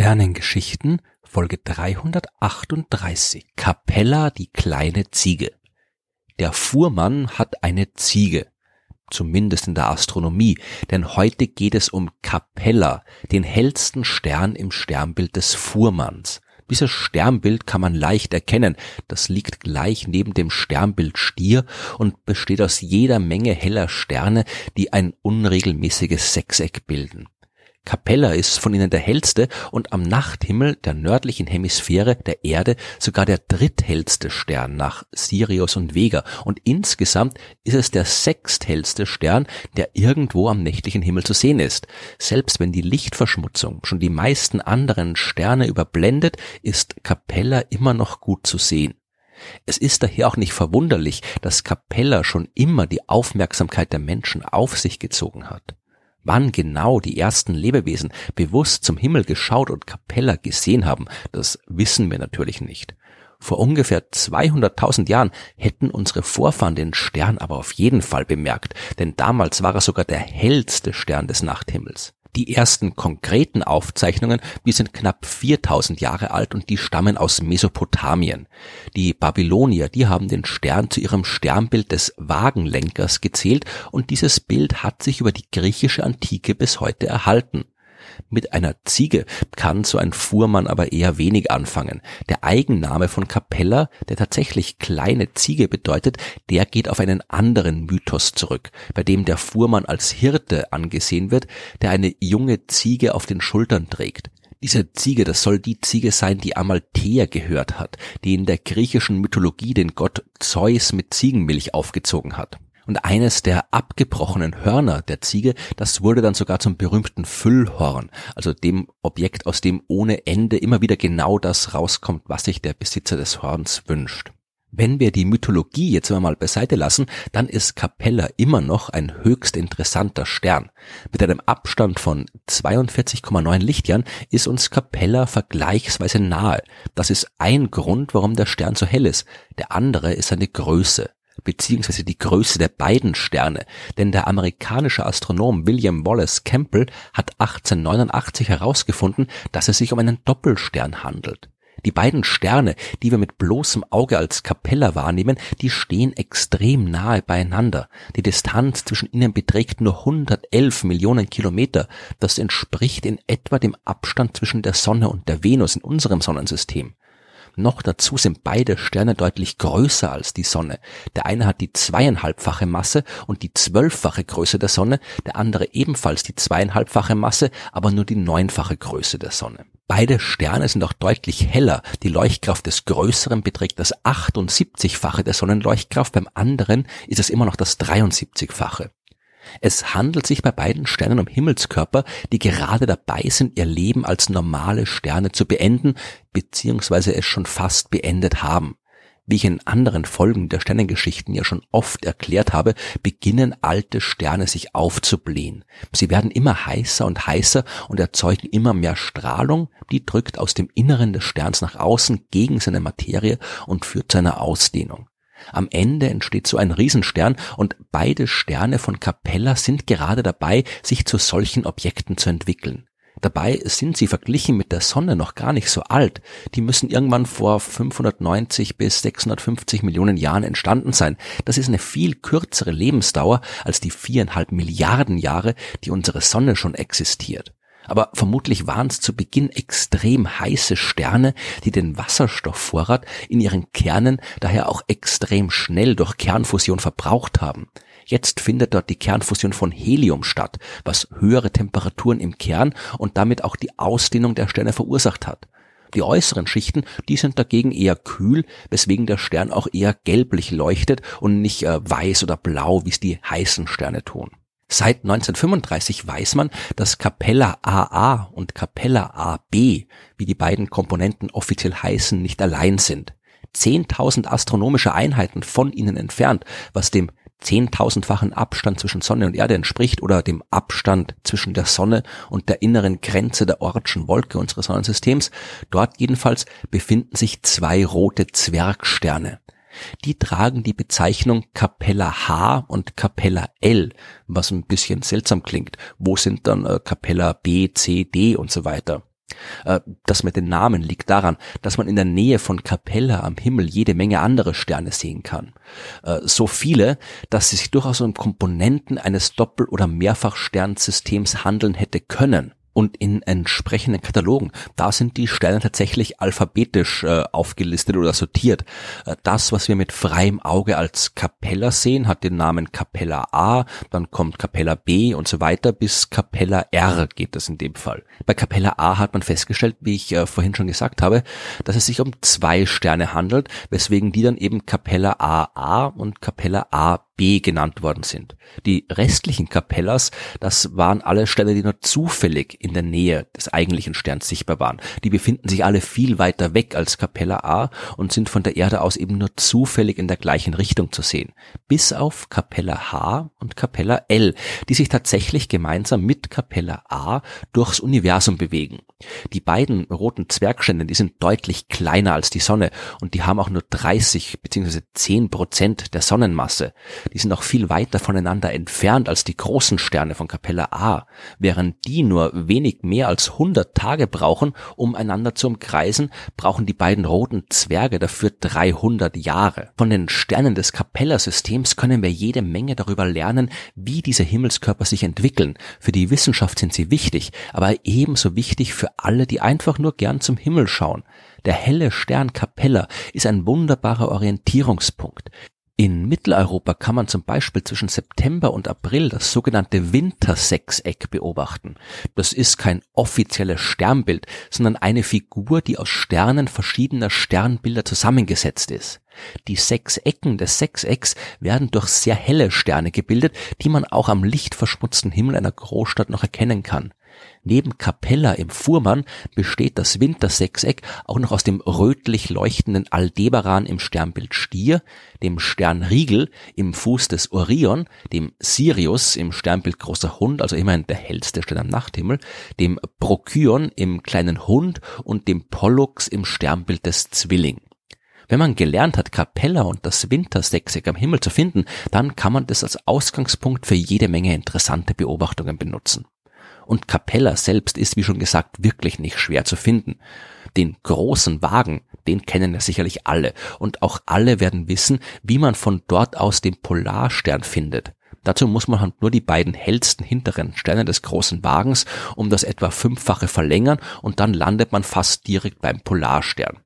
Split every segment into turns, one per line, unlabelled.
Sternengeschichten Folge 338 Capella die kleine Ziege. Der Fuhrmann hat eine Ziege, zumindest in der Astronomie, denn heute geht es um Capella, den hellsten Stern im Sternbild des Fuhrmanns. Dieses Sternbild kann man leicht erkennen. Das liegt gleich neben dem Sternbild Stier und besteht aus jeder Menge heller Sterne, die ein unregelmäßiges Sechseck bilden. Capella ist von ihnen der hellste und am Nachthimmel der nördlichen Hemisphäre der Erde sogar der dritthellste Stern nach Sirius und Vega und insgesamt ist es der sechsthellste Stern, der irgendwo am nächtlichen Himmel zu sehen ist. Selbst wenn die Lichtverschmutzung schon die meisten anderen Sterne überblendet, ist Capella immer noch gut zu sehen. Es ist daher auch nicht verwunderlich, dass Capella schon immer die Aufmerksamkeit der Menschen auf sich gezogen hat. Wann genau die ersten Lebewesen bewusst zum Himmel geschaut und Capella gesehen haben, das wissen wir natürlich nicht. Vor ungefähr 200.000 Jahren hätten unsere Vorfahren den Stern aber auf jeden Fall bemerkt, denn damals war er sogar der hellste Stern des Nachthimmels. Die ersten konkreten Aufzeichnungen, die sind knapp 4000 Jahre alt und die stammen aus Mesopotamien. Die Babylonier, die haben den Stern zu ihrem Sternbild des Wagenlenkers gezählt und dieses Bild hat sich über die griechische Antike bis heute erhalten. Mit einer Ziege kann so ein Fuhrmann aber eher wenig anfangen. Der Eigenname von Capella, der tatsächlich kleine Ziege bedeutet, der geht auf einen anderen Mythos zurück, bei dem der Fuhrmann als Hirte angesehen wird, der eine junge Ziege auf den Schultern trägt. Diese Ziege, das soll die Ziege sein, die Amalthea gehört hat, die in der griechischen Mythologie den Gott Zeus mit Ziegenmilch aufgezogen hat. Und eines der abgebrochenen Hörner der Ziege, das wurde dann sogar zum berühmten Füllhorn, also dem Objekt, aus dem ohne Ende immer wieder genau das rauskommt, was sich der Besitzer des Horns wünscht. Wenn wir die Mythologie jetzt mal beiseite lassen, dann ist Capella immer noch ein höchst interessanter Stern. Mit einem Abstand von 42,9 Lichtjahren ist uns Capella vergleichsweise nahe. Das ist ein Grund, warum der Stern so hell ist. Der andere ist seine Größe beziehungsweise die Größe der beiden Sterne, denn der amerikanische Astronom William Wallace Campbell hat 1889 herausgefunden, dass es sich um einen Doppelstern handelt. Die beiden Sterne, die wir mit bloßem Auge als Capella wahrnehmen, die stehen extrem nahe beieinander. Die Distanz zwischen ihnen beträgt nur 111 Millionen Kilometer. Das entspricht in etwa dem Abstand zwischen der Sonne und der Venus in unserem Sonnensystem. Noch dazu sind beide Sterne deutlich größer als die Sonne. Der eine hat die zweieinhalbfache Masse und die zwölffache Größe der Sonne, der andere ebenfalls die zweieinhalbfache Masse, aber nur die neunfache Größe der Sonne. Beide Sterne sind auch deutlich heller. Die Leuchtkraft des größeren beträgt das 78-fache der Sonnenleuchtkraft, beim anderen ist es immer noch das 73-fache. Es handelt sich bei beiden Sternen um Himmelskörper, die gerade dabei sind, ihr Leben als normale Sterne zu beenden, beziehungsweise es schon fast beendet haben. Wie ich in anderen Folgen der Sternengeschichten ja schon oft erklärt habe, beginnen alte Sterne sich aufzublähen. Sie werden immer heißer und heißer und erzeugen immer mehr Strahlung, die drückt aus dem Inneren des Sterns nach außen gegen seine Materie und führt zu einer Ausdehnung. Am Ende entsteht so ein Riesenstern und beide Sterne von Capella sind gerade dabei, sich zu solchen Objekten zu entwickeln. Dabei sind sie verglichen mit der Sonne noch gar nicht so alt. Die müssen irgendwann vor 590 bis 650 Millionen Jahren entstanden sein. Das ist eine viel kürzere Lebensdauer als die viereinhalb Milliarden Jahre, die unsere Sonne schon existiert aber vermutlich waren es zu Beginn extrem heiße Sterne, die den Wasserstoffvorrat in ihren Kernen daher auch extrem schnell durch Kernfusion verbraucht haben. Jetzt findet dort die Kernfusion von Helium statt, was höhere Temperaturen im Kern und damit auch die Ausdehnung der Sterne verursacht hat. Die äußeren Schichten, die sind dagegen eher kühl, weswegen der Stern auch eher gelblich leuchtet und nicht äh, weiß oder blau, wie es die heißen Sterne tun. Seit 1935 weiß man, dass Capella AA und Capella AB, wie die beiden Komponenten offiziell heißen, nicht allein sind. 10.000 astronomische Einheiten von ihnen entfernt, was dem zehntausendfachen Abstand zwischen Sonne und Erde entspricht oder dem Abstand zwischen der Sonne und der inneren Grenze der Ortschen Wolke unseres Sonnensystems. Dort jedenfalls befinden sich zwei rote Zwergsterne. Die tragen die Bezeichnung Capella H und Capella L, was ein bisschen seltsam klingt. Wo sind dann äh, Capella B, C, D und so weiter? Äh, das mit den Namen liegt daran, dass man in der Nähe von Capella am Himmel jede Menge andere Sterne sehen kann. Äh, so viele, dass sie sich durchaus um Komponenten eines Doppel- oder Mehrfachsternsystems handeln hätte können und in entsprechenden Katalogen, da sind die Sterne tatsächlich alphabetisch äh, aufgelistet oder sortiert. Äh, das, was wir mit freiem Auge als Capella sehen, hat den Namen Capella A, dann kommt Capella B und so weiter bis Capella R geht das in dem Fall. Bei Capella A hat man festgestellt, wie ich äh, vorhin schon gesagt habe, dass es sich um zwei Sterne handelt, weswegen die dann eben Capella AA und Capella A B genannt worden sind. Die restlichen Capellas, das waren alle Sterne, die nur zufällig in der Nähe des eigentlichen Sterns sichtbar waren. Die befinden sich alle viel weiter weg als Capella A und sind von der Erde aus eben nur zufällig in der gleichen Richtung zu sehen. Bis auf Capella H und Capella L, die sich tatsächlich gemeinsam mit Capella A durchs Universum bewegen. Die beiden roten Zwergsterne, die sind deutlich kleiner als die Sonne und die haben auch nur 30 bzw. 10 Prozent der Sonnenmasse. Die sind auch viel weiter voneinander entfernt als die großen Sterne von Capella A, während die nur wenig mehr als 100 Tage brauchen, um einander zu umkreisen, brauchen die beiden roten Zwerge dafür 300 Jahre. Von den Sternen des Capella-Systems können wir jede Menge darüber lernen, wie diese Himmelskörper sich entwickeln. Für die Wissenschaft sind sie wichtig, aber ebenso wichtig für alle, die einfach nur gern zum Himmel schauen. Der helle Stern Capella ist ein wunderbarer Orientierungspunkt. In Mitteleuropa kann man zum Beispiel zwischen September und April das sogenannte Wintersechseck beobachten. Das ist kein offizielles Sternbild, sondern eine Figur, die aus Sternen verschiedener Sternbilder zusammengesetzt ist. Die sechs Ecken des Sechsecks werden durch sehr helle Sterne gebildet, die man auch am lichtverschmutzten Himmel einer Großstadt noch erkennen kann. Neben Capella im Fuhrmann besteht das Wintersechseck auch noch aus dem rötlich leuchtenden Aldebaran im Sternbild Stier, dem Stern Riegel im Fuß des Orion, dem Sirius im Sternbild Großer Hund, also immerhin der hellste Stern am Nachthimmel, dem Procyon im kleinen Hund und dem Pollux im Sternbild des Zwilling. Wenn man gelernt hat, Capella und das Wintersechseck am Himmel zu finden, dann kann man das als Ausgangspunkt für jede Menge interessante Beobachtungen benutzen. Und Capella selbst ist, wie schon gesagt, wirklich nicht schwer zu finden. Den großen Wagen, den kennen ja sicherlich alle. Und auch alle werden wissen, wie man von dort aus den Polarstern findet. Dazu muss man halt nur die beiden hellsten hinteren Sterne des großen Wagens um das etwa fünffache verlängern und dann landet man fast direkt beim Polarstern.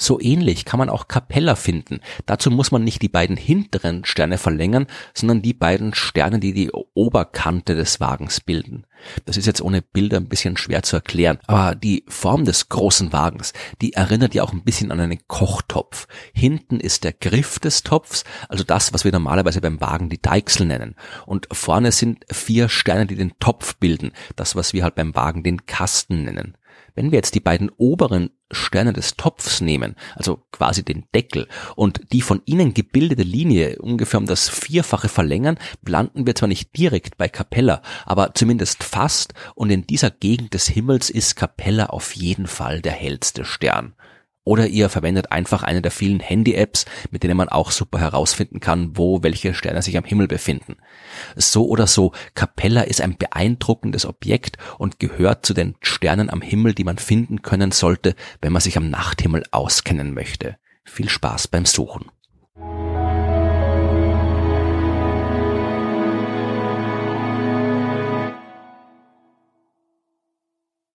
So ähnlich kann man auch Capella finden. Dazu muss man nicht die beiden hinteren Sterne verlängern, sondern die beiden Sterne, die die Oberkante des Wagens bilden. Das ist jetzt ohne Bilder ein bisschen schwer zu erklären, aber die Form des großen Wagens, die erinnert ja auch ein bisschen an einen Kochtopf. Hinten ist der Griff des Topfs, also das, was wir normalerweise beim Wagen die Deichsel nennen. Und vorne sind vier Sterne, die den Topf bilden, das, was wir halt beim Wagen den Kasten nennen. Wenn wir jetzt die beiden oberen Sterne des Topfs nehmen, also quasi den Deckel, und die von ihnen gebildete Linie ungefähr um das Vierfache verlängern, landen wir zwar nicht direkt bei Capella, aber zumindest fast, und in dieser Gegend des Himmels ist Capella auf jeden Fall der hellste Stern. Oder ihr verwendet einfach eine der vielen Handy-Apps, mit denen man auch super herausfinden kann, wo welche Sterne sich am Himmel befinden. So oder so, Capella ist ein beeindruckendes Objekt und gehört zu den Sternen am Himmel, die man finden können sollte, wenn man sich am Nachthimmel auskennen möchte. Viel Spaß beim Suchen.